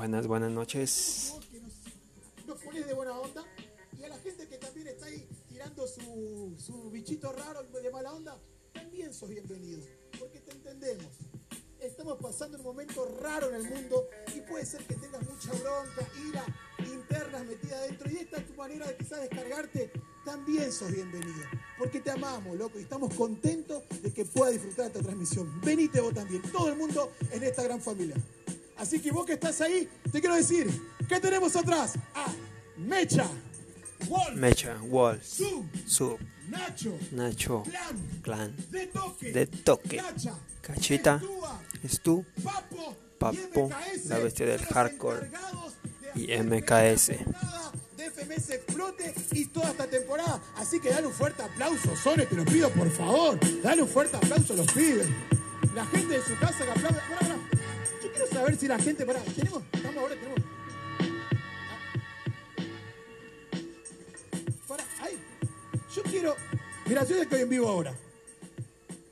Buenas, buenas noches. que nos, nos pones de buena onda y a la gente que también está ahí tirando su, su bichito raro de mala onda, también sos bienvenido, porque te entendemos. Estamos pasando un momento raro en el mundo y puede ser que tengas mucha bronca, ira, internas metidas adentro y esta es tu manera de quizás descargarte, también sos bienvenido, porque te amamos, loco, y estamos contentos de que puedas disfrutar esta transmisión. Venite vos también, todo el mundo en esta gran familia. Así que vos que estás ahí, te quiero decir, ¿qué tenemos atrás? A Mecha, Wolf, Mecha, Sub, Sub, Nacho, Nacho, Clan, Clan, De Toque, De Toque, Cacha, Cachita, Stu Papo, Papo, MKS, la bestia del hardcore, y MKS. De FMS explote y toda esta temporada. Así que dale un fuerte aplauso, Sone, te lo pido por favor. Dale un fuerte aplauso a los pibes. La gente de su casa que aplaude. Quiero saber si la gente. Pará, tenemos. Estamos ahora, tenemos. Pará, ahí. Yo quiero. Mira, yo estoy en vivo ahora.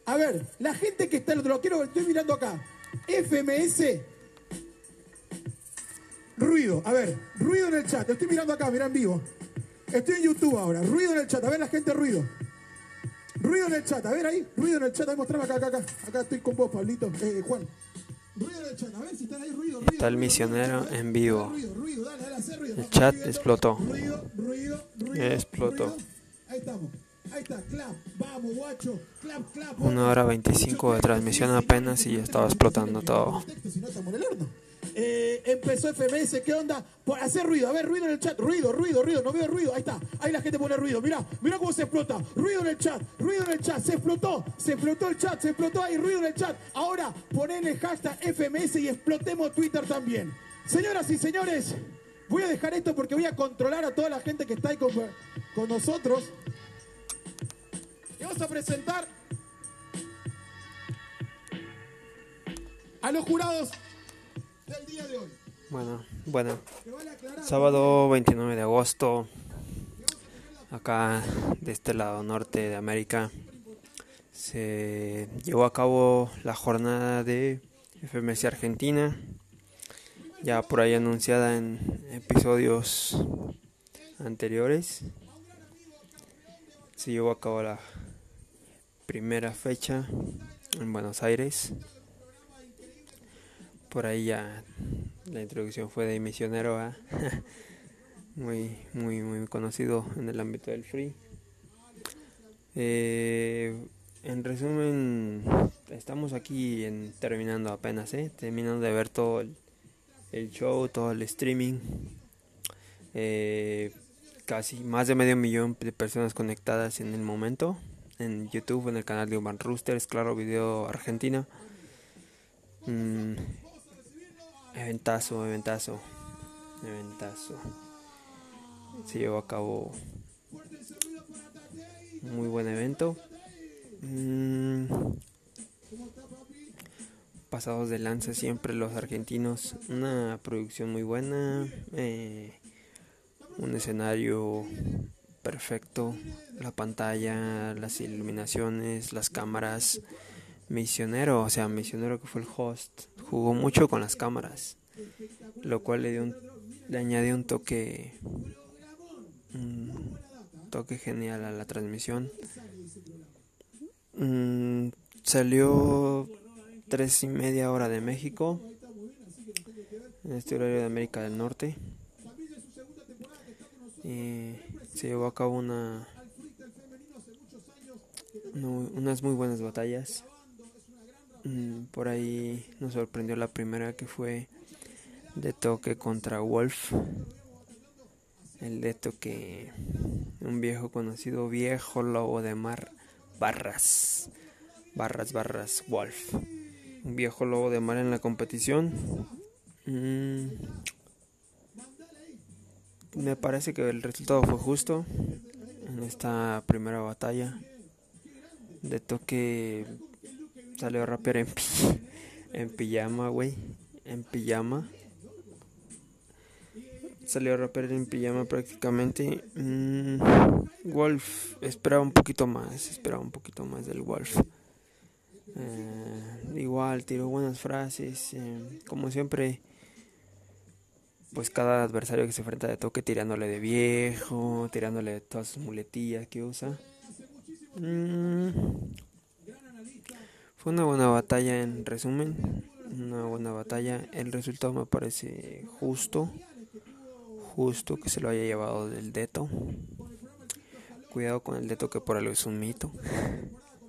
A ver, la gente que está al otro lado, quiero, estoy mirando acá. FMS. Ruido, a ver, ruido en el chat. Estoy mirando acá, mira en vivo. Estoy en YouTube ahora. Ruido en el chat. A ver la gente, ruido. Ruido en el chat. A ver ahí, ruido en el chat. Ahí mostrame acá, acá, acá. Acá estoy con vos, Pablito. Eh, Juan. Está el misionero en vivo. El chat explotó. Explotó. Una hora 25 de transmisión apenas y ya estaba explotando todo. Eh, empezó FMS, ¿qué onda? Por hacer ruido, a ver, ruido en el chat, ruido, ruido, ruido, no veo ruido, ahí está, ahí la gente pone ruido, mira, mira cómo se explota, ruido en el chat, ruido en el chat, se explotó, se explotó el chat, se explotó ahí, ruido en el chat, ahora ponele hashtag FMS y explotemos Twitter también. Señoras y señores, voy a dejar esto porque voy a controlar a toda la gente que está ahí con, con nosotros. Y vamos a presentar a los jurados del día de hoy. Bueno, bueno, sábado 29 de agosto, acá de este lado norte de América, se llevó a cabo la jornada de FMS Argentina, ya por ahí anunciada en episodios anteriores. Se llevó a cabo la primera fecha en Buenos Aires. Por ahí ya la introducción fue de Misionero, ¿ah? muy, muy, muy conocido en el ámbito del free. Eh, en resumen, estamos aquí en, terminando apenas, ¿eh? terminando de ver todo el, el show, todo el streaming. Eh, casi más de medio millón de personas conectadas en el momento en YouTube, en el canal de Urban Roosters, claro, video Argentina. Mm, eventazo, eventazo, eventazo. Se llevó a cabo muy buen evento. Mm, pasados de lanza siempre los argentinos. Una producción muy buena. eh, un escenario perfecto. La pantalla, las iluminaciones, las cámaras. Misionero, o sea, Misionero que fue el host, jugó mucho con las cámaras, lo cual le dio un, le añadió un toque, un toque genial a la transmisión. Mm, salió tres y media hora de México, en este horario de América del Norte. Y se llevó a cabo una, unas muy buenas batallas. Mm, Por ahí nos sorprendió la primera que fue de toque contra Wolf. El de toque, un viejo conocido, viejo lobo de mar, barras, barras, barras, Wolf. Un viejo lobo de mar en la competición. Mm, me parece que el resultado fue justo en esta primera batalla. De toque salió a rapear en, pi- en pijama, güey. En pijama. Salió a rapear en pijama prácticamente. Mm, Wolf esperaba un poquito más. Esperaba un poquito más del Wolf. Eh, igual tiró buenas frases. eh, como siempre, pues cada adversario que se enfrenta de toque tirándole de viejo, tirándole todas sus muletillas que usa. Mm, una buena batalla en resumen, una buena batalla. El resultado me parece justo, justo que se lo haya llevado del Deto. Cuidado con el Deto que por algo es un mito.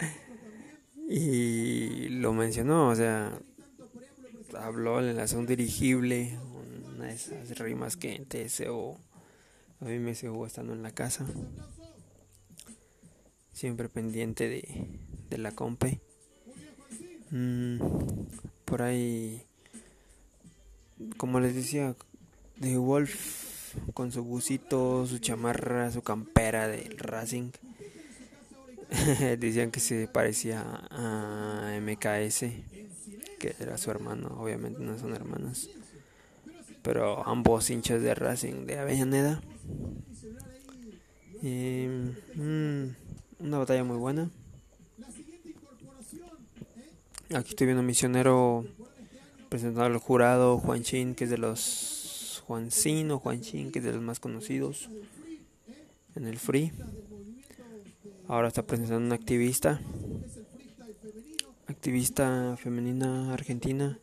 y lo mencionó, o sea, habló en la zona dirigible, una de esas rimas que en TSO a mí me jugó estando en la casa. Siempre pendiente de, de la compe. Mm, por ahí, como les decía, de Wolf con su busito, su chamarra, su campera del Racing. Decían que se parecía a MKS que era su hermano, obviamente no son hermanos, pero ambos hinchas de Racing de Avellaneda. Mm, una batalla muy buena. Aquí estoy viendo misionero presentando al jurado Juan Chin, que es de los Juancín o Juan Chin, que es de los más conocidos en el free. Ahora está presentando un activista activista femenina argentina.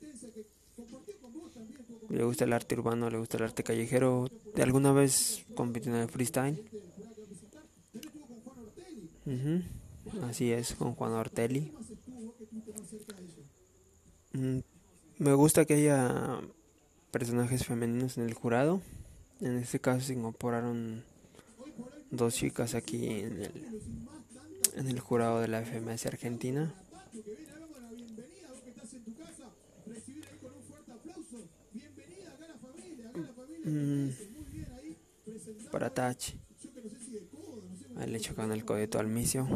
Le gusta el arte urbano, le gusta el arte callejero. ¿De alguna vez compitió en el freestyle? Así es, con Juan Ortelli. Mm, me gusta que haya personajes femeninos en el jurado. En este caso se incorporaron dos chicas aquí en el, en el jurado de la FMS Argentina. Mm, para Tach. Le chocan el codito al misio.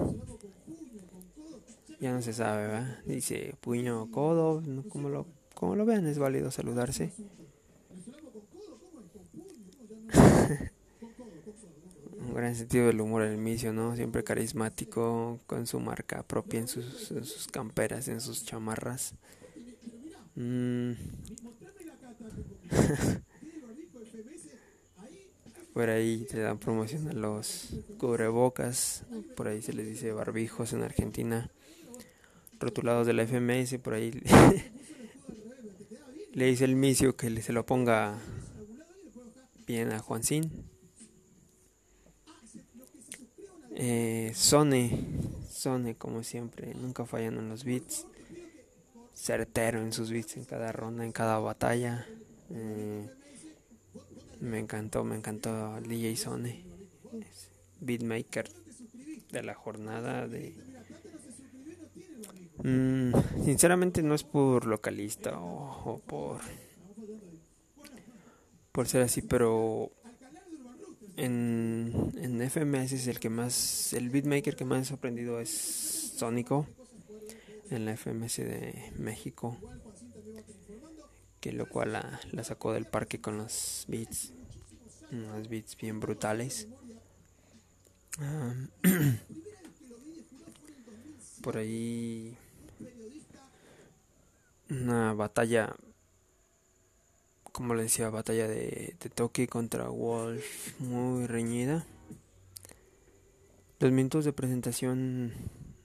Ya no se sabe, ¿verdad? Dice puño codo, como lo, como lo vean, es válido saludarse. Un gran sentido del humor el misio, ¿no? Siempre carismático, con su marca propia en sus, en sus camperas, en sus chamarras. Mm. Por ahí te dan promoción a los cubrebocas, por ahí se les dice barbijos en Argentina, rotulados de la FMS, por ahí le dice el misio que se lo ponga bien a Juancín. Eh, Sone, Sone como siempre, nunca fallan en los beats, certero en sus beats en cada ronda, en cada batalla. Eh, me encantó, me encantó DJ Sone, beatmaker de la jornada de... Mm, sinceramente no es por localista o, por por ser así, pero en, en FMS es el que más, el beatmaker que más ha sorprendido es Sónico en la FMS de México que lo cual la, sacó del parque con los beats, unos beats bien brutales. por ahí una batalla, como le decía, batalla de, Toki contra Wolf muy reñida. Los minutos de presentación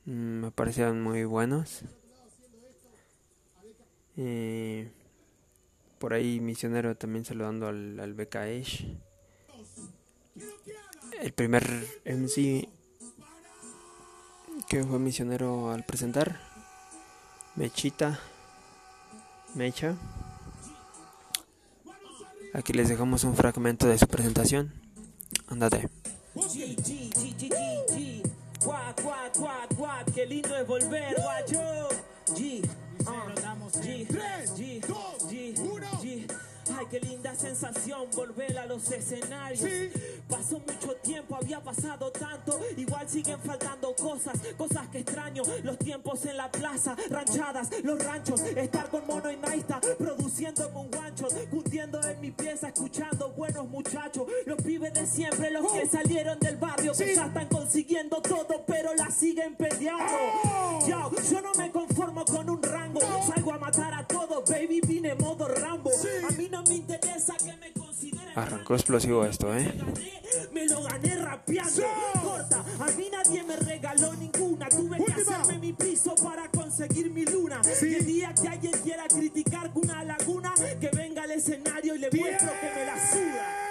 mm, me parecieron muy buenos. Eh, por ahí misionero también saludando al, al BKH. El primer MC que fue misionero al presentar. Mechita. Mecha. Aquí les dejamos un fragmento de su presentación. Andate. Qué lindo es volver, guacho. Qué linda sensación volver a los escenarios. Pasó mucho tiempo, había pasado tanto. Igual siguen faltando cosas, cosas que extraño. Los tiempos en la plaza, ranchadas, los ranchos. Estar con Mono y Naista, produciendo con guanchos. Cundiendo en mi pieza, escuchando buenos muchachos. Los pibes de siempre, los que oh. salieron del barrio. Que ya están consiguiendo todo, pero la siguen peleando. Oh. yo no me conformo con un rango. Salgo a matar a todos, baby, vine modo Rambo. A mí no me Arrancó explosivo esto, ¿eh? Me lo gané rapeando. Corta, a mí nadie me regaló ninguna. Tuve que hacerme mi piso para conseguir mi luna. Y el día que alguien quiera criticar una laguna, que venga al escenario y le muestro que me la suda.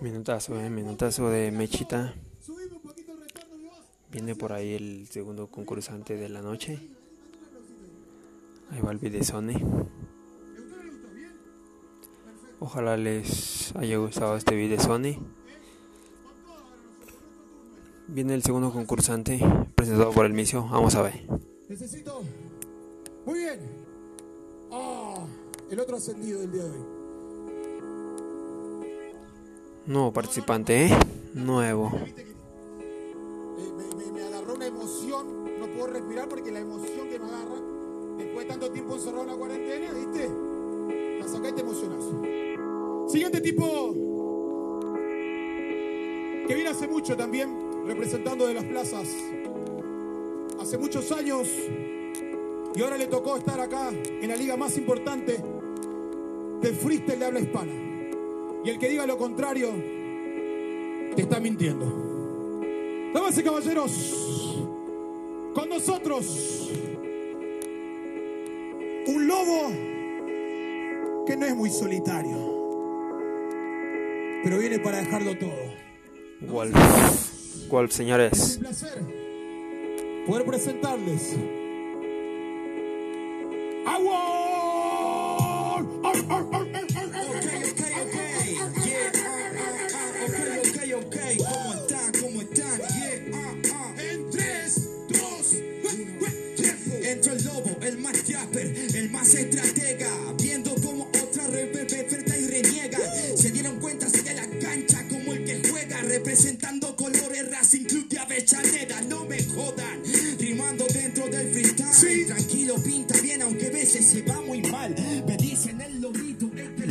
Minutazo, ¿eh? Minutazo de Mechita. Subime un poquito el retorno, mi voz. Viene por ahí el segundo concursante de la noche. Ahí va el Videsone. Ojalá les haya gustado este Videsone. Viene el segundo concursante presentado por el misio. Vamos a ver. Necesito. Muy bien. Ah, el otro ascendido del día de hoy. Nuevo participante, ¿eh? Nuevo. Eh, me, me- me agarró una emoción. No puedo respirar porque la emoción que me agarra después de tanto tiempo encerrado en la cuarentena, ¿viste? La saca y te emocionas. Siguiente tipo. Que viene hace mucho también, representando de las plazas. Hace muchos años. Y ahora le tocó estar acá en la liga más importante del freestyle de habla hispana. Y el que diga lo contrario, te está mintiendo. Damas y caballeros, con nosotros un lobo que no es muy solitario, pero viene para dejarlo todo. Wolf. Wolf, señores. Un placer poder presentarles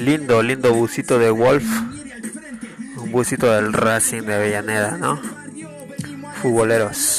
Lindo, lindo busito de Wolf. Un busito del Racing de Avellaneda, ¿no? Futboleros.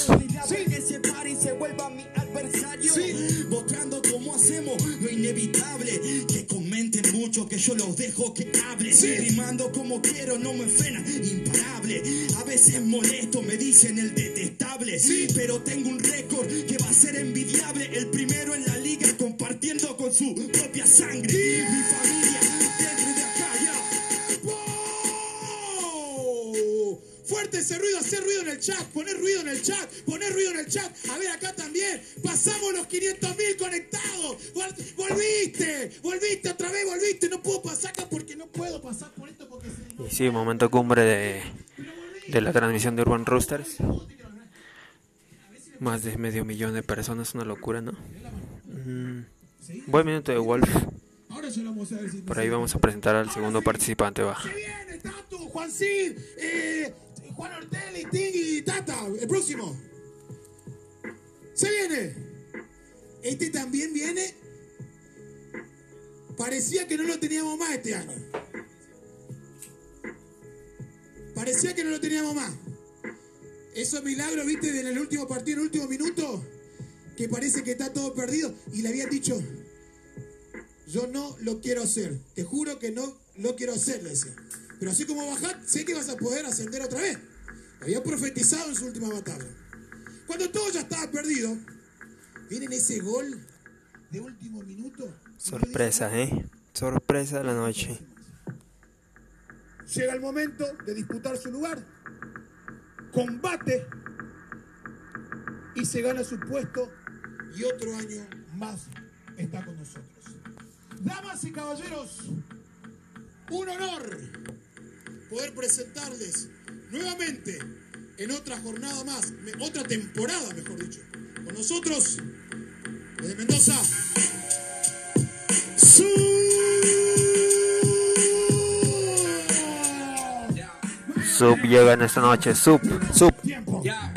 Sí, momento cumbre de, de la transmisión de Urban Roosters. Más de medio millón de personas, una locura, ¿no? Mm, buen minuto de Wolf. Por ahí vamos a presentar al segundo participante, va. Tatu, Juan eh, Juan Ortelli, Ting y Tata. El próximo. Se viene. Este también viene. Parecía que no lo teníamos más este año. Parecía que no lo teníamos más. Esos milagros, viste, en el último partido, en el último minuto, que parece que está todo perdido. Y le habían dicho, yo no lo quiero hacer. Te juro que no lo quiero hacer, le decía. Pero así como bajar, sé que vas a poder ascender otra vez. Había profetizado en su última batalla. Cuando todo ya estaba perdido, viene ese gol de último minuto. Sorpresa, ¿eh? Sorpresa de la noche. Llega el momento de disputar su lugar. Combate. Y se gana su puesto. Y otro año más está con nosotros. Damas y caballeros, un honor poder presentarles nuevamente en otra jornada más, otra temporada, mejor dicho. Con nosotros, desde Mendoza, Sub llega en esta noche, Sub, Sub. Ya,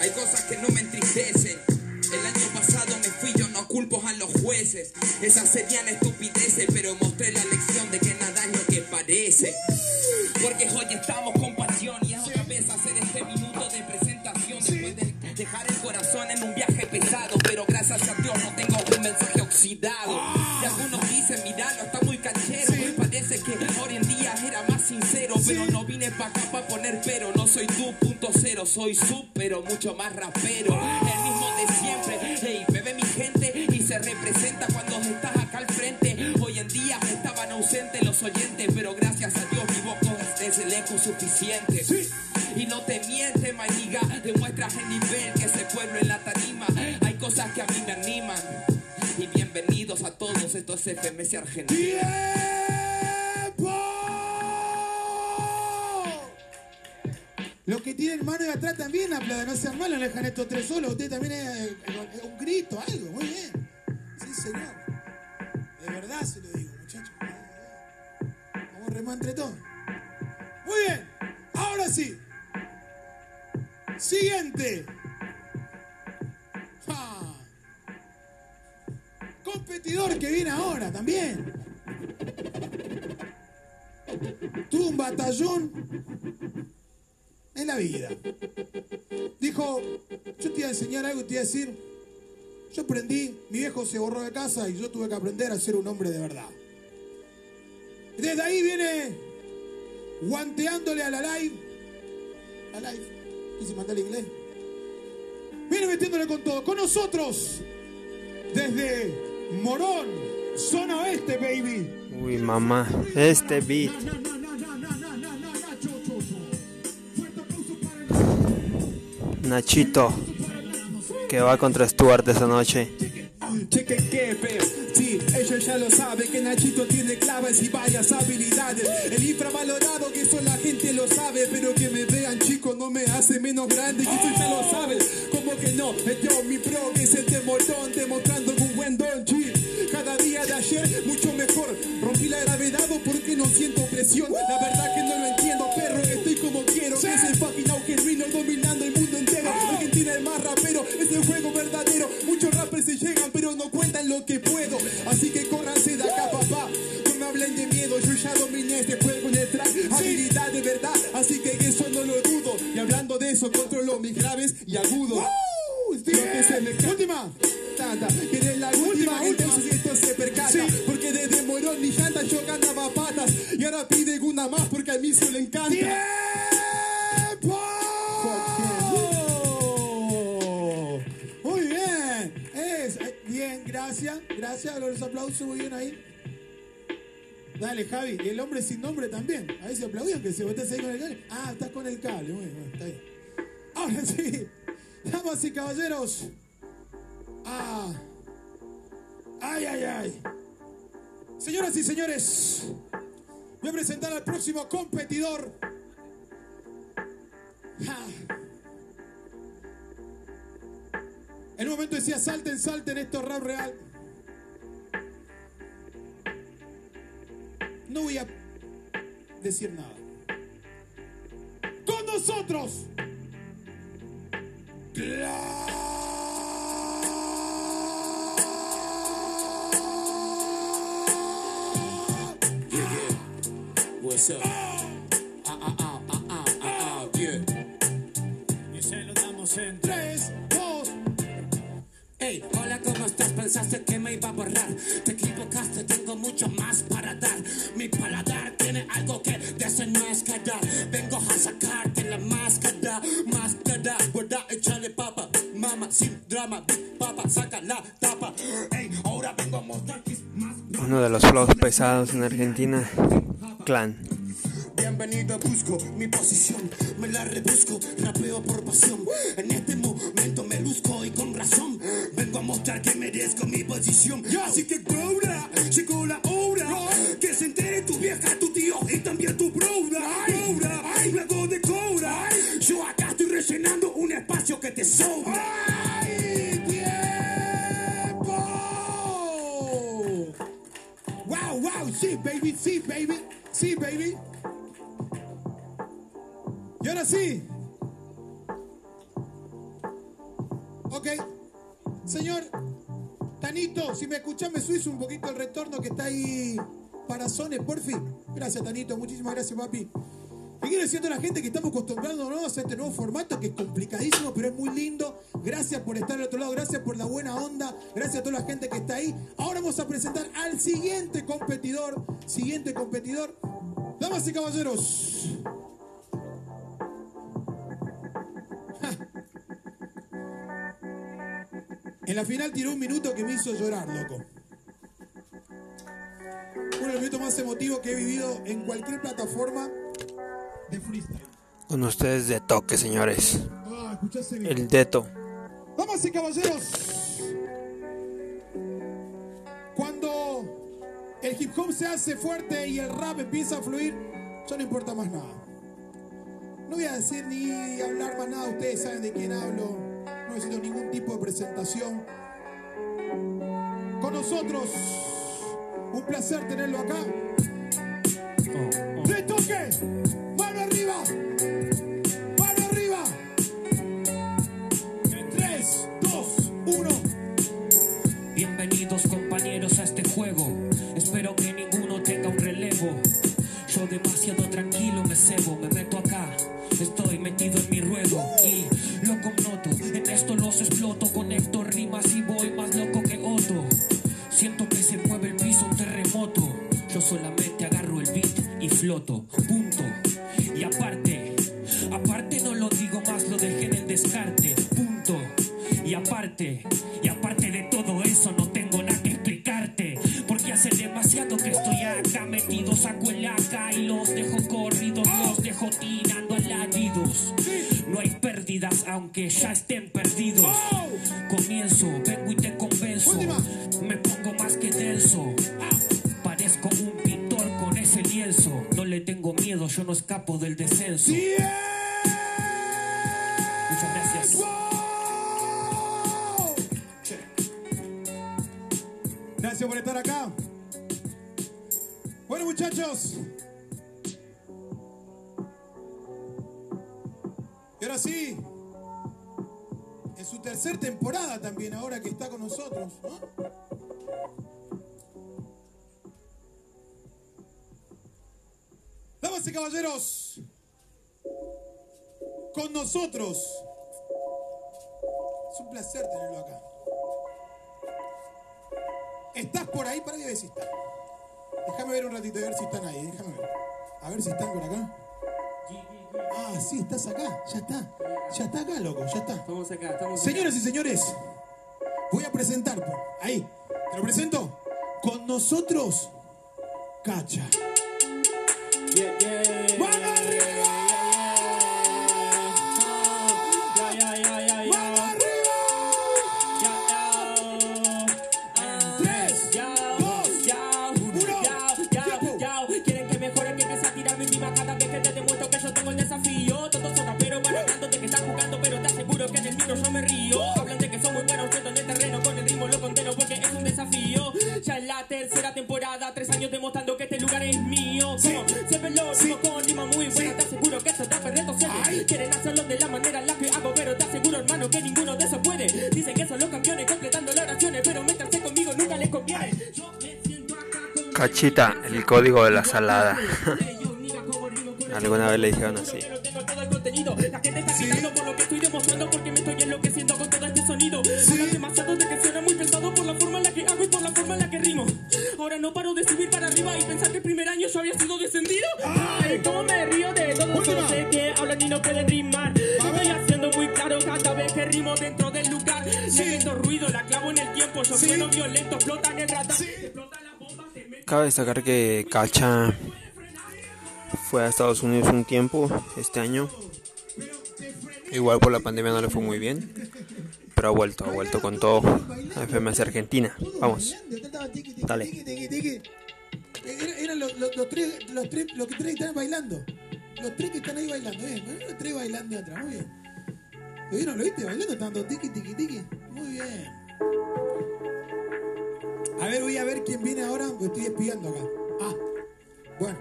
hay cosas que no me entristecen. El año pasado me fui, yo no culpo a los jueces. Esas serían soy su, pero mucho más rapero. El mismo de siempre, hey, bebe mi gente y se representa cuando estás acá al frente. Hoy en día estaban ausentes los oyentes, pero gracias a Dios mi voz es el eco suficiente. Y no te miente, maniga, demuestras el nivel que ese pueblo en la tarima. Hay cosas que a mí me animan. Y bienvenidos a todos estos FMS argentinos. Los que tienen mano de atrás también aplauden, no sean malos, no dejan estos tres solos. Usted también es eh, un grito, algo, muy bien. Sí, señor. De verdad se lo digo, muchachos. Vamos remar entre todos. Muy bien, ahora sí. Siguiente. Ja. Competidor que viene ahora también. Tuvo un batallón la vida. Dijo, yo te iba a enseñar algo y te iba a decir, yo aprendí, mi viejo se borró de casa y yo tuve que aprender a ser un hombre de verdad. Desde ahí viene guanteándole a la live. La live, quise mandar el inglés. Viene metiéndole con todo. Con nosotros, desde Morón, zona oeste, baby. Uy, mamá, este beat. Nachito, que va contra Stuart esa noche. Cheque que veo, sí, ellos ya lo saben que Nachito tiene claves y varias habilidades. El infravalorado que eso la gente lo sabe, pero que me vean chico no me hace menos grande, que eso ya lo saben. Como que no, yo mi pro que es el temorón, demostrando un buen don, sí. Cada día de ayer mucho mejor. Rompí la gravedad porque no siento presión. La verdad que no lo entiendo, perro, estoy como quiero. Es el fucking auge dominando el eso, controlo mis graves y agudos. Lo que se me Última. Tanta, que eres la última, entonces esto se percata. Porque desde Morón ni llanta yo ganaba patas. Y ahora piden una más porque a mí se le encanta. ¡Tiempo! Muy bien. Es, eh, bien, gracias. Gracias. Los aplausos muy bien ahí. Dale, Javi. Y el hombre sin nombre también. A ver si aplaudían que se estás ahí con el cable. Ah, estás con el cable. Bien, está bien. Sí. Damas y caballeros. Ah. Ay, ay, ay. Señoras y señores. Voy a presentar al próximo competidor. En un momento decía, salten, salten, esto es rap real. No voy a decir nada. Con nosotros. What's up? Ah, ah, ah, ah, ah, ah, ah, yeah. Y se lo damos en pesados en Argentina, Clan. Bienvenido, busco mi posición, me la rebusco, rapeo por pasión. En este momento me luzco y con razón. Vengo a mostrar que merezco mi posición. Así que Gracias, Tanito. Muchísimas gracias, papi. ¿Qué quiero decir a la gente que estamos acostumbrándonos a este nuevo formato que es complicadísimo, pero es muy lindo? Gracias por estar al otro lado, gracias por la buena onda, gracias a toda la gente que está ahí. Ahora vamos a presentar al siguiente competidor, siguiente competidor. Damas y caballeros. En la final tiró un minuto que me hizo llorar, loco. Minutos más emotivos que he vivido en cualquier plataforma de freestyle. Con ustedes de toque, señores. Ah. El Deto. Damas y caballeros, cuando el hip hop se hace fuerte y el rap empieza a fluir, ya no importa más nada. No voy a decir ni hablar más nada, ustedes saben de quién hablo. No necesito ningún tipo de presentación. Con nosotros, un placer tenerlo acá. ¡De toque! Aunque ya estén perdidos. Comienzo, vengo y te convenzo. Última. Me pongo más que denso. Parezco un pintor con ese lienzo. No le tengo miedo, yo no escapo del descenso. Muchas gracias. Gracias por estar acá. Bueno, muchachos. Damas y caballeros, con nosotros. Es un placer tenerlo acá. ¿Estás por ahí? Para que ver si está. Déjame ver un ratito, a ver si están ahí. Déjame ver. A ver si están por acá. Ah, sí, estás acá. Ya está. Ya está acá, loco. Ya está. Estamos acá, estamos Señoras y señores, presentar. Ahí. ¿Te lo presento? Con nosotros, Cacha. Yeah, yeah. ¡Mano años demostrando que este lugar es mío. Sí. Como siempre lo Sí. con rima muy buena, Sí. te aseguro que esto da perreto Ay. Quieren hacerlo de la manera en la que hago, pero te aseguro, hermano, que ninguno de esos puede. Dicen que son los campeones completando las oraciones, pero métanse conmigo, nunca les conviene. Yo me siento acá con Cachita, el código de la salada. Alguna vez le dijeron así. Había sido descendido. Ay, cómo me río de todos Última. los sé que hablan y no pueden rimar. Estoy haciendo muy claro cada vez que rimo dentro del lugar. Le meto ruido, la clavo en el tiempo. Yo Sí. sueno violento, explotan el radar. Explotan las bombas, se meten Cabe destacar que Cacha fue a Estados Unidos un tiempo este año. Igual por la pandemia no le fue muy bien. Pero ha vuelto, ha vuelto con todo a FMS Argentina. Vamos. Dale. Era- Eran los, los- los tres, los, tres, los que tres están bailando. Los tres que están ahí bailando, bien. ¿eh? Los tres bailando atrás, muy bien. ¿Lo vieron? ¿Lo viste? Bailando, tanto tiki, tiki, tiki. Muy bien. A ver, voy a ver quién viene ahora, porque estoy espiando acá. Ah, bueno.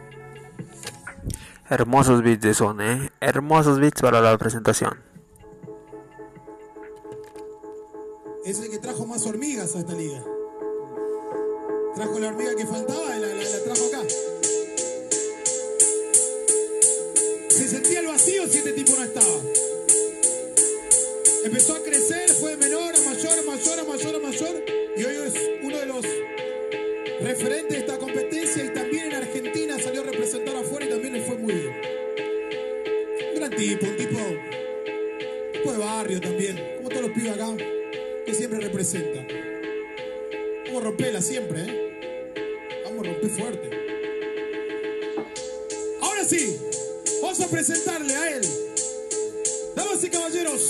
Hermosos beats de son, eh. Hermosos beats para la presentación. Es el que trajo más hormigas a esta liga. Trajo la hormiga que faltaba y la, la, trajo acá. Se sentía el vacío si este tipo no estaba. Empezó a crecer, fue de menor a mayor, a mayor, a mayor, a mayor. Y hoy es uno de los referentes de esta competencia y también en Argentina salió a representar afuera y también le fue muy bien. Un gran tipo, un tipo, un tipo de barrio también, como todos los pibes acá, que siempre representa. Como Rompela siempre, ¿eh? Romper fuerte. Ahora sí, vamos a presentarle a él. Damas y caballeros,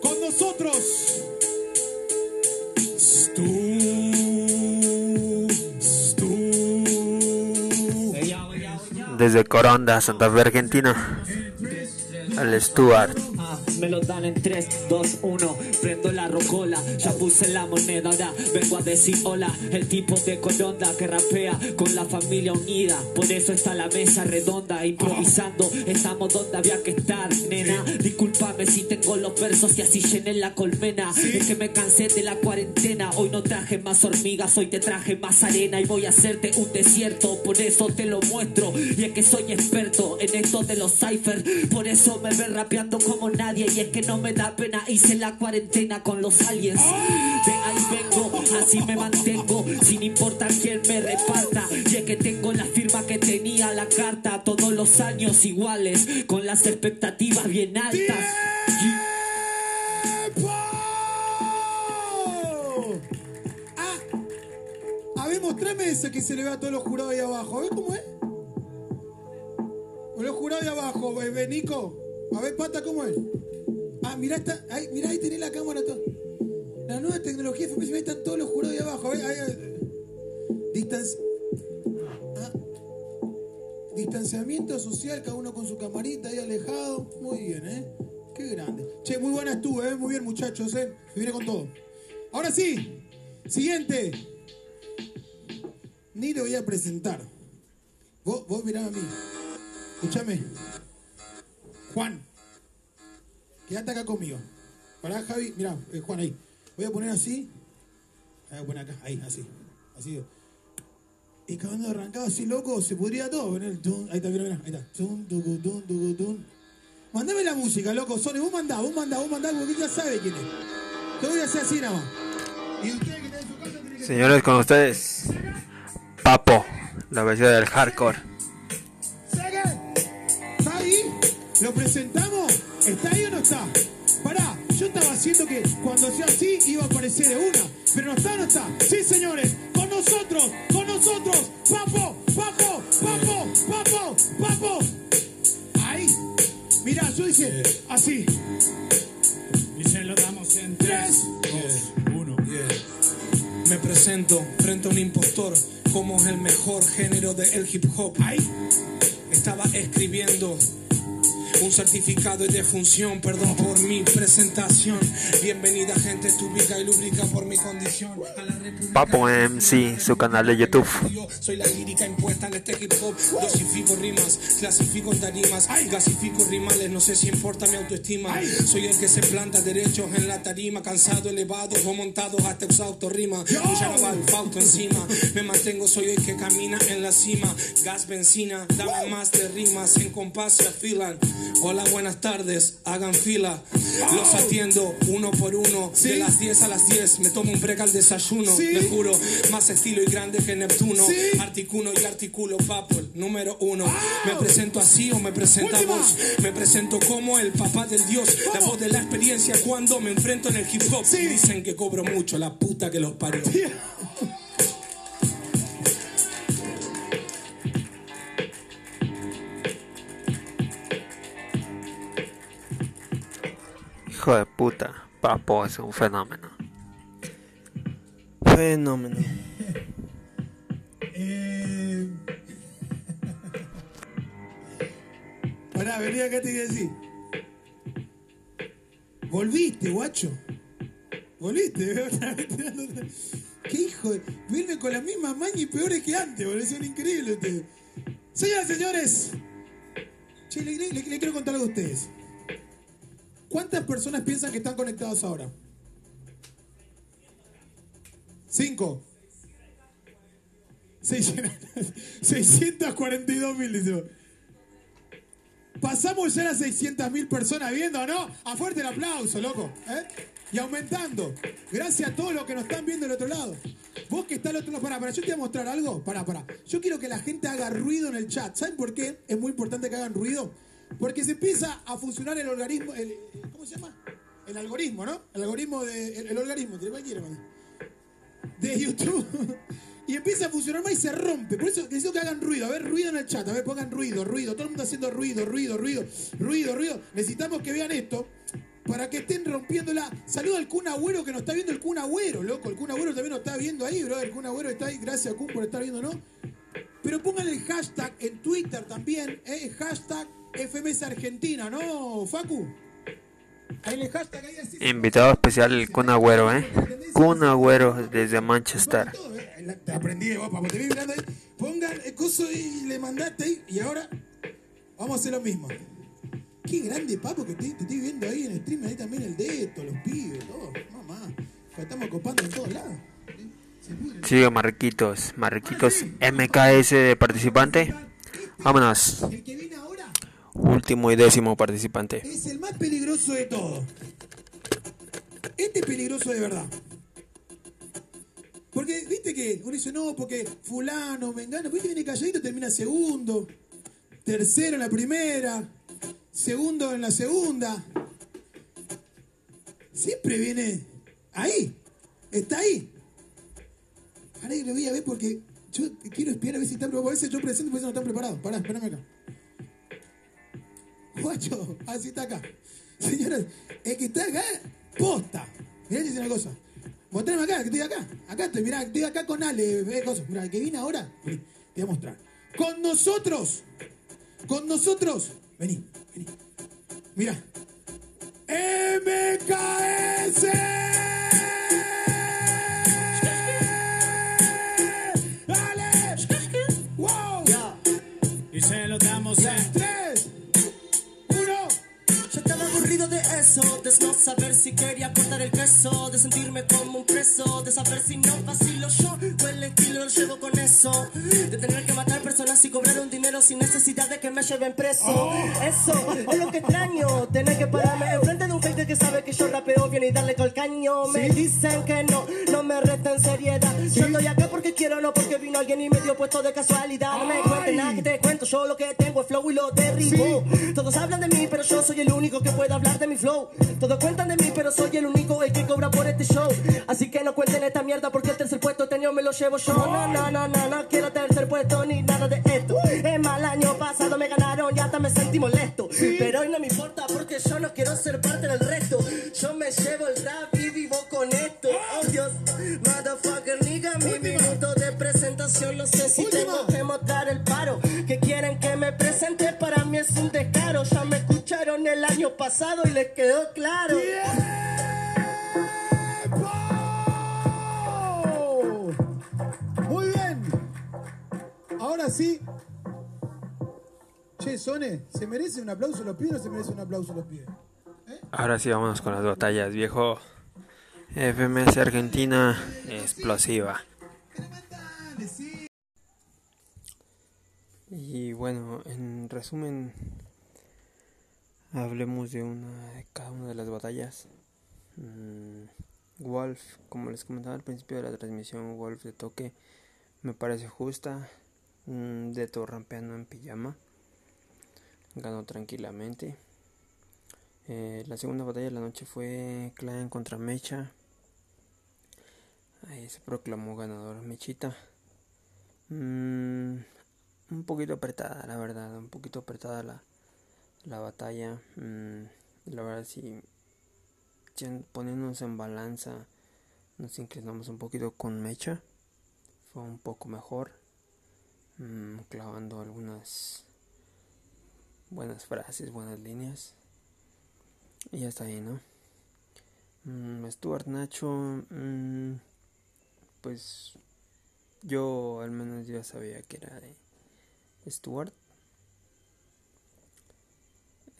con nosotros. Desde Coronda, Santa Fe, Argentina. Al Stuart. Me lo dan en 3, 2, 1. Prendo la rocola, ya puse la moneda. Ahora vengo a decir hola. El tipo de Coronda que rapea con la familia unida. Por eso está la mesa redonda, improvisando. Estamos donde había que estar, nena. Discúlpame si tengo los versos y así llené la colmena. Es que me cansé de la cuarentena. Hoy no traje más hormigas, hoy te traje más arena. Y voy a hacerte un desierto, por eso te lo muestro. Y es que soy experto en esto de los cipher. Por eso me ven rapeando como nadie. Y es que no me da pena, hice la cuarentena con los aliens. De ahí vengo, así me mantengo, sin importar quién me reparta. Y es que tengo la firma que tenía la carta, todos los años iguales, con las expectativas bien altas. ¡Tiempo! Ah, habemos tres meses que se le ve a todos los jurados ahí abajo. A ver cómo es. Los jurados ahí abajo, ve, ve, Nico. A ver, pata, ¿cómo es? Mirá, está, ahí, mirá, ahí tenés la cámara. todo. La nueva tecnología FMS, ahí están todos los jurados ahí abajo. Ahí, ahí. Ah. Distanciamiento social, cada uno con su camarita ahí alejado. Muy bien, ¿eh? Qué grande. Che, muy buena estuvo, ¿eh? Muy bien, muchachos, ¿eh? Se viene con todo. Ahora sí, siguiente. Ni le voy a presentar. Vos, vos a mí. Escúchame. Juan. Quédate acá conmigo. Pará, Javi. Mirá, eh, Juan, ahí. Voy a poner así. Voy a poner acá. Ahí, así. Así. Y cuando arrancaba así, loco, se podría todo. Ven el. Ahí está, mira, mira. Ahí está. Tun, tucu, tun, tucu, tun. Mandame la música, loco. Sony, vos mandá, vos mandá, vos mandá, porque ya sabe quién es. Te voy a hacer así nada más. Y usted que está en su casa tiene que... Señores, con ustedes. Papo, la versión del hardcore. ¿Está ahí? ¿Lo presentamos? ¿Está ahí está? Pará, yo estaba haciendo que cuando sea así iba a aparecer de una. Pero no está no está. Sí, señores, con nosotros, con nosotros. Papo, papo, papo, papo, papo. Ahí. Mirá, yo dije así. Y se lo damos en Tres. 3, 2, 1. Me presento frente a un impostor como el mejor género del hip hop. Ahí. Estaba escribiendo un certificado de defunción, perdón por mi presentación. Bienvenida gente, tu y lubrica por mi condición. A la República Papo MC, su canal de YouTube. Yo soy la lírica impuesta en este hip hop. Dosifico rimas, clasifico tarimas, gasifico rimales. No sé si importa mi autoestima. Soy el que se planta derechos en la tarima, cansado, elevado o montado hasta exhausto rima. Ya no va el fausto encima. Me mantengo, soy el que camina en la cima. Gas, benzina, dame más de rimas en compás se afilan. Hola, buenas tardes, hagan fila. Los atiendo uno por uno. De las 10 a las 10 me tomo un break al desayuno. Sí. Juro, más estilo y grande que Neptuno. Sí. Articuno y articulo, papo, número uno. Me presento así o me presentamos. Última. Me presento como el papá del Dios. La voz de la experiencia cuando me enfrento en el hip hop. Dicen que cobro mucho, la puta que los parió. Hijo de puta, Papo es un fenómeno. Fenómeno. Eh... Pará, vení acá te voy a decir. Volviste, guacho. Volviste, otra vez Qué hijo de... Viene con la misma maña y peores que antes, boludo. Son increíbles ustedes. Señoras y señores. Che, le, le- le- le quiero contar algo a ustedes. ¿Cuántas personas piensan que están conectados ahora? Cinco. 642 mil. Pasamos ya las 600 mil personas viendo, ¿no? A fuerte el aplauso, loco. ¿eh? Y aumentando. Gracias a todos los que nos están viendo del otro lado. Vos que está al otro lado. Pará, pará, yo te voy a mostrar algo. Pará, pará. Yo quiero que la gente haga ruido en el chat. ¿Saben por qué? Es muy importante que hagan ruido. Porque se empieza a funcionar el organismo. El, ¿Cómo se llama? El algoritmo, ¿no? El algoritmo de. El, el organismo, te cualquiera. De YouTube. Y empieza a funcionar más y se rompe. Por eso necesito que hagan ruido. A ver, ruido en el chat. A ver, pongan ruido, ruido. Todo el mundo haciendo ruido, ruido, ruido, ruido, ruido. Necesitamos que vean esto para que estén rompiéndola. Saluda al Kun Agüero que nos está viendo el Kun Agüero, loco. El Kun Agüero también nos está viendo ahí, bro. El Kun Agüero está ahí. Gracias, Kun, por estar viendo, ¿no? Pero pongan el hashtag en Twitter también, ¿eh? Hashtag FMS Argentina, ¿no, Facu? Ahí el hashtag ahí así. Invitado especial el Kun Agüero, ¿eh? Kun Agüero desde Manchester. ¿eh? Te aprendí de vos, papá. Te vi mirando ahí. Pongan el coso y le mandaste ahí. Y ahora vamos a hacer lo mismo. Qué grande, papo, que te, te estoy viendo ahí en el stream. Ahí también el dedo, los pibes, todo. Mamá. Estamos copando en todos lados. Sigue Marquitos. Marquitos MKS de participante. Vámonos. El que viene ahora Último y décimo participante. es el más peligroso de todos. Este es peligroso de verdad. Porque, viste que uno dice, no, porque fulano, vengano, viste, viene calladito, termina segundo, tercero en la primera, segundo en la segunda. Siempre viene ahí, está ahí. Ahora lo voy a ver porque yo quiero espiar a ver si están preparados. A veces yo presento, pues no están preparados. Pará, espérame acá. Guacho, así está acá. Señores, el que está acá, posta. Mirá, dice una cosa. Mostrame acá, que estoy acá. Acá estoy, mirá, estoy acá con Ale, ve cosas. Mirá, el que viene ahora, te voy a mostrar. Con nosotros, con nosotros, vení, vení. Mira. MKS. De no saber si quería cortar el queso, de sentirme como un preso, de saber si no vacilo yo, o el estilo lo llevo con eso, de tener que matar personas y cobrar un dinero sin necesidad de que me lleven preso. Eso es lo que extraño, tener que pararme enfrente de un gente que sabe que yo rapeo bien y darle col caño. Me dicen que no, no me resten seriedad. Yo estoy acá porque quiero, no porque vino alguien y me dio puesto de casualidad. No me cuenten nada que te cuento, yo lo que tengo es flow y lo derribo. Todos hablan de mí, pero yo soy el único que puede hablar de mi flow. Todos cuentan de mí, pero soy el único el que cobra por este show. Así que no cuenten esta mierda porque el tercer puesto este año me lo llevo yo. No, no, no, no, no quiero tercer puesto ni nada de esto. Es mal año pasado me ganaron y hasta me sentí molesto. Pero hoy no me importa porque yo no quiero ser parte del resto. Yo me llevo el rap y vivo con esto. Oh Dios, motherfucker, nigga, mi minuto de presentación. No sé si tengo que mostrar el paro. Que quieren que me presente, para mí es un descaro. Ya me escucharon el año pasado y les quedó claro. ¡Tiempo! Muy bien. Ahora sí. Che, Sone, ¿se merece un aplauso los pibes o no se merece un aplauso los pibes? Ahora sí, vámonos con las batallas, viejo. FMS Argentina explosiva. Y bueno, en resumen, hablemos de una de cada una de las batallas. Mm, Wolf, como les comentaba al principio de la transmisión, Wolf de toque me parece justa. Un Deto rampeando en pijama. Ganó tranquilamente. Eh, la segunda batalla de la noche fue Clan contra Mecha. Ahí se proclamó ganador Mechita. Mm, un poquito apretada, la verdad. Un poquito apretada la, la batalla. Mm, la verdad, si poniéndonos en balanza, nos inclinamos un poquito con Mecha. Fue un poco mejor. Mm, clavando algunas buenas frases, buenas líneas. Y ya está ahí, ¿no? Mm, Stuart Nacho, pues yo al menos ya sabía que era de Stuart.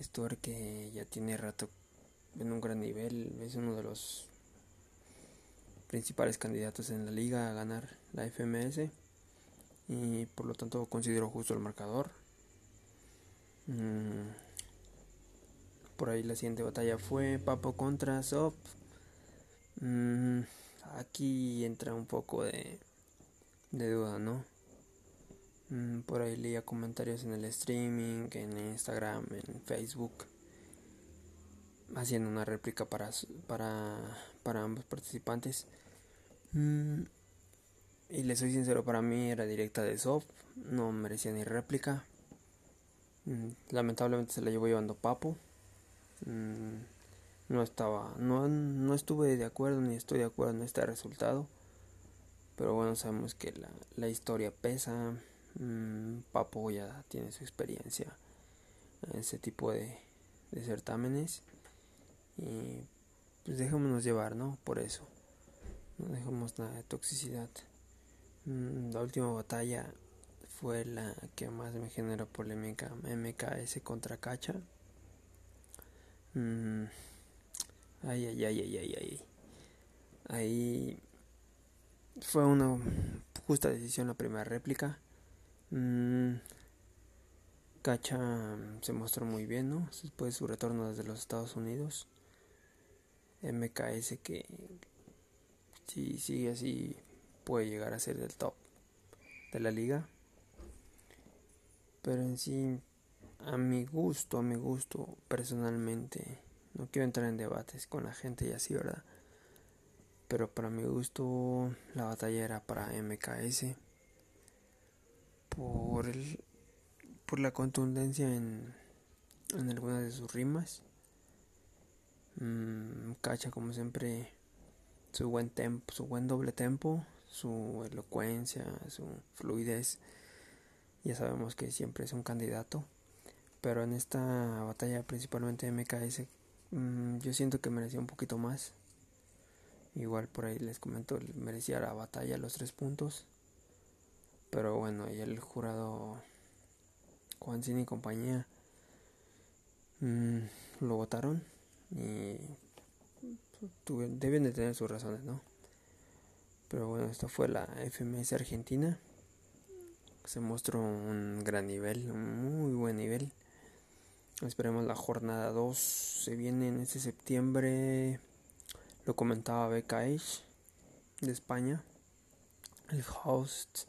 Stuart que ya tiene rato en un gran nivel, es uno de los principales candidatos en la liga a ganar la FMS y por lo tanto considero justo el marcador. Mm, por ahí la siguiente batalla fue Papo contra Sop. Mm, aquí entra un poco de, de duda, ¿no? Mm, por ahí leía comentarios en el streaming, en Instagram, en Facebook, haciendo una réplica para, para, ambos participantes. Mm, y les soy sincero, para mí era directa de soft, no merecía ni réplica. Mm, lamentablemente se la llevó llevando Papo. No estaba, no, no estuve de acuerdo ni estoy de acuerdo en este resultado. Pero bueno, sabemos que la, la historia pesa. Mm, Papo ya tiene su experiencia en ese tipo de, de certámenes y pues dejémonos llevar, ¿no? Por eso, no dejemos nada de toxicidad. Mm, la última batalla fue la que más me generó polémica, MKS contra Cacha. Mm, ay, ay, ay, ay, ay, ay. Ahí fue una justa decisión la primera réplica. Mm, Cacha mm, se mostró muy bien, ¿no? Después de su retorno desde los Estados Unidos. MKS que si sigue así puede llegar a ser del top de la liga. Pero en sí, a mi gusto, a mi gusto personalmente, no quiero entrar en debates con la gente y así, ¿verdad? Pero para mi gusto, la batalla era para MKS por el, por la contundencia en, en algunas de sus rimas. Mm, cacha como siempre su buen tempo, su buen doble tempo, su elocuencia, su fluidez. Ya sabemos que siempre es un candidato, pero en esta batalla principalmente MKS mm, yo siento que merecía un poquito más. Igual por ahí les comento, merecía la batalla los tres puntos. Pero bueno, y el jurado Juan Cine y compañía mmm, lo votaron y deben de tener sus razones, ¿no? Pero bueno, esta fue la FMS Argentina. Se mostró un gran nivel, un muy buen nivel. Esperemos la jornada 2. Se viene en este septiembre. Lo comentaba BKH de España. El host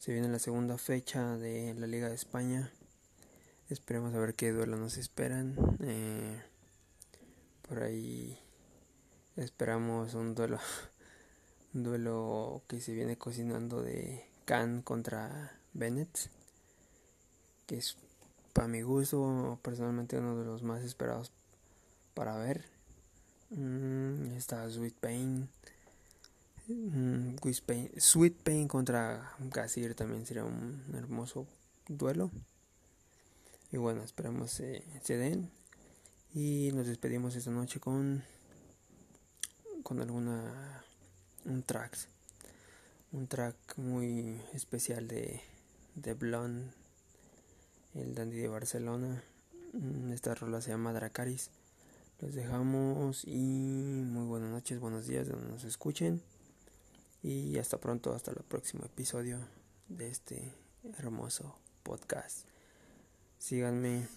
se viene la segunda fecha de la Liga de España. Esperemos a ver qué duelo nos esperan. Eh, por ahí esperamos un duelo, un duelo que se viene cocinando de Khan contra Bennett, que es para mi gusto personalmente uno de los más esperados para ver. Mm, está Sweet Pain Mm, Sweet Pain contra Gasir también sería un hermoso duelo. Y bueno, esperamos se, se den. Y nos despedimos esta noche con con alguna un track un track muy especial de de Blonde el dandy de Barcelona mm, esta rola se llama Dracaris los dejamos y muy buenas noches buenos días donde nos escuchen y hasta pronto, hasta el próximo episodio de este hermoso podcast. Síganme.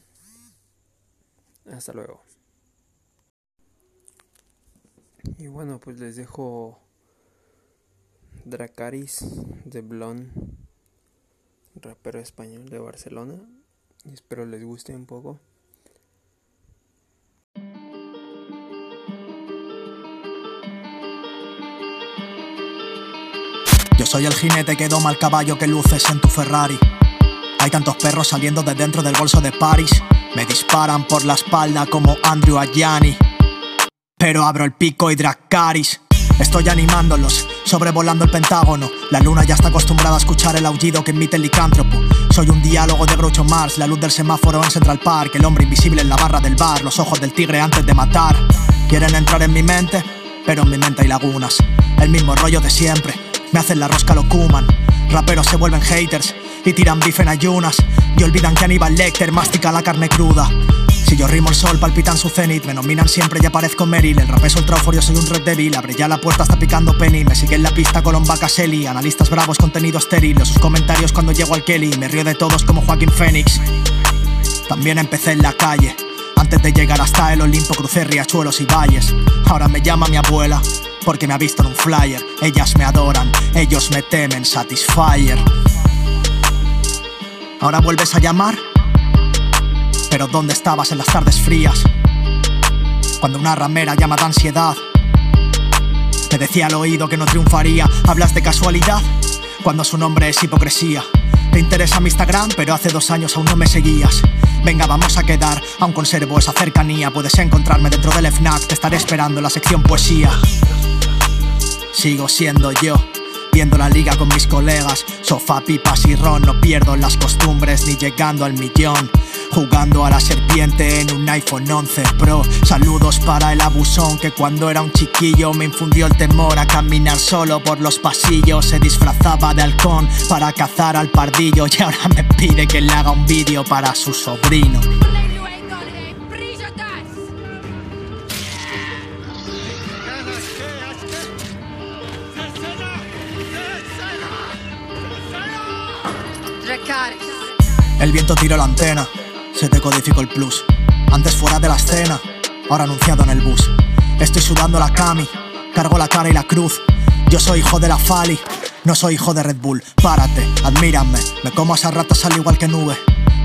Hasta luego. Y bueno, pues les dejo Dracaris de Blon, rapero español de Barcelona. Y espero les guste un poco. Soy el jinete que doma el caballo que luces en tu Ferrari. Hay tantos perros saliendo de dentro del bolso de Paris. Me disparan por la espalda como Andrew Ayani. Pero abro el pico y Dracaris. Estoy animándolos, sobrevolando el Pentágono. La luna ya está acostumbrada a escuchar el aullido que emite el licántropo. Soy un diálogo de Groucho Mars, la luz del semáforo en Central Park, el hombre invisible en la barra del bar, los ojos del tigre antes de matar. Quieren entrar en mi mente, pero en mi mente hay lagunas. El mismo rollo de siempre me hacen la rosca lo kuman. Raperos se vuelven haters y tiran bife en ayunas. Y olvidan que Aníbal Lecter mastica la carne cruda. Si yo rimo el sol, palpitan su cenit. Me nominan siempre y aparezco Meryl. El rap es ultra yo soy un red débil. Abre ya la puerta, hasta picando penny. Me sigue en la pista Colomba Caselli. Analistas bravos, contenido estéril. Sus comentarios cuando llego al Kelly. Me río de todos como Joaquín Phoenix. También empecé en la calle Antes de llegar hasta el Olimpo crucé riachuelos y valles. Ahora me llama mi abuela porque me ha visto en un flyer. Ellas me adoran, ellos me temen, Satisfyer. Ahora vuelves a llamar, pero ¿dónde estabas en las tardes frías? Cuando una ramera llama de ansiedad, me decía al oído que no triunfaría. ¿Hablas de casualidad? Cuando su nombre es hipocresía. Te interesa mi Instagram, pero hace dos años aún no me seguías. Venga, vamos a quedar, aún conservo esa cercanía. Puedes encontrarme dentro del FNAC, te estaré esperando en la sección poesía. Sigo siendo yo, viendo la liga con mis colegas. Sofá, pipas y ron, no pierdo las costumbres ni llegando al millón. Jugando a la serpiente en un iPhone 11 Pro. Saludos para el abusón que cuando era un chiquillo me infundió el temor a caminar solo por los pasillos. Se disfrazaba de halcón para cazar al pardillo y ahora me pide que le haga un vídeo para su sobrino. Viento tiró la antena, se te codificó el plus. Antes fuera de la escena, ahora anunciado en el bus. Estoy sudando la cami, cargo la cara y la cruz. Yo soy hijo de la Fali, no soy hijo de Red Bull. Párate, admírame, me como a esas ratas al igual que nube.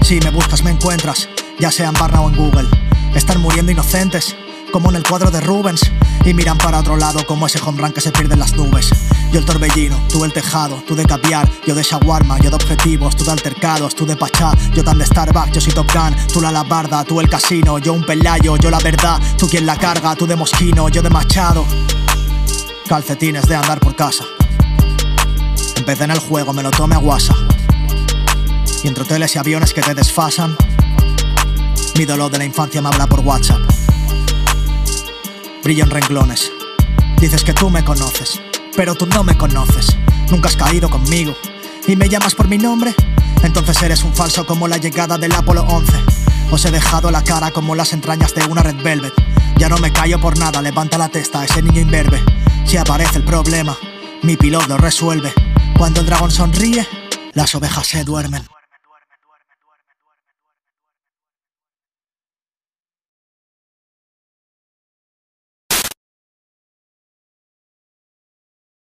Si me buscas, me encuentras, ya sea en Barna o en Google. Están muriendo inocentes, como en el cuadro de Rubens. Y miran para otro lado como ese home run que se pierde en las nubes. Yo el torbellino, tú el tejado, tú de caviar, yo de shawarma, yo de objetivos, tú de altercados, tú de pachá, yo tan de Starbucks, yo soy Top Gun, tú la labarda, tú el casino, yo un pelayo, yo la verdad, tú quien la carga, tú de mosquino, yo de machado. Calcetines de andar por casa. Empecé en el juego, me lo tome a guasa. Y entre hoteles y aviones que te desfasan, mi dolor de la infancia me habla por WhatsApp. Brillo en renglones. Dices que tú me conoces, pero tú no me conoces. Nunca has caído conmigo. ¿Y me llamas por mi nombre? Entonces eres un falso como la llegada del Apolo 11. Os he dejado la cara como las entrañas de una red velvet. Ya no me callo por nada, levanta la testa ese niño imberbe. Si aparece el problema, mi piloto resuelve. Cuando el dragón sonríe, las ovejas se duermen.